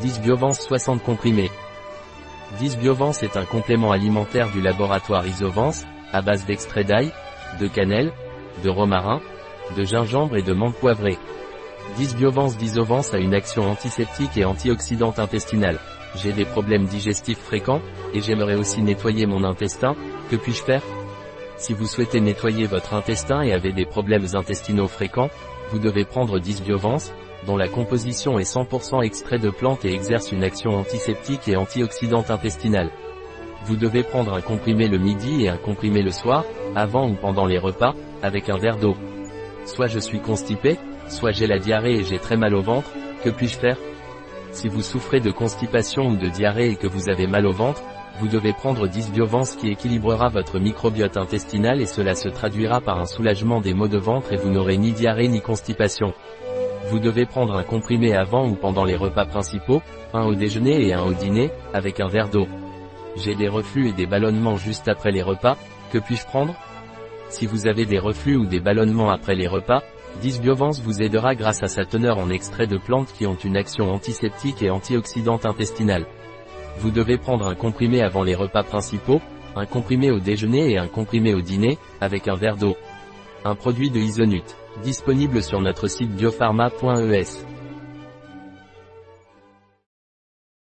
10 Biovance 60 comprimés. 10 Biovance est un complément alimentaire du laboratoire Isovance, à base d'extrait d'ail, de cannelle, de romarin, de gingembre et de menthe poivrée. 10 Biovance d'Isovance a une action antiseptique et antioxydante intestinale. J'ai des problèmes digestifs fréquents, et j'aimerais aussi nettoyer mon intestin, que puis-je faire? Si vous souhaitez nettoyer votre intestin et avez des problèmes intestinaux fréquents, vous devez prendre 10 Biovance, dont la composition est 100% extrait de plantes et exerce une action antiseptique et antioxydante intestinale. Vous devez prendre un comprimé le midi et un comprimé le soir, avant ou pendant les repas, avec un verre d'eau. Soit je suis constipé, soit j'ai la diarrhée et j'ai très mal au ventre, que puis-je faire? Si vous souffrez de constipation ou de diarrhée et que vous avez mal au ventre, vous devez prendre 10 Biovance qui équilibrera votre microbiote intestinal et cela se traduira par un soulagement des maux de ventre et vous n'aurez ni diarrhée ni constipation. Vous devez prendre un comprimé avant ou pendant les repas principaux, un au déjeuner et un au dîner, avec un verre d'eau. J'ai des reflux et des ballonnements juste après les repas, que puis-je prendre? Si vous avez des reflux ou des ballonnements après les repas, 10 Biovance vous aidera grâce à sa teneur en extrait de plantes qui ont une action antiseptique et antioxydante intestinale. Vous devez prendre un comprimé avant les repas principaux, un comprimé au déjeuner et un comprimé au dîner, avec un verre d'eau. Un produit de Isonut, disponible sur notre site biopharma.es.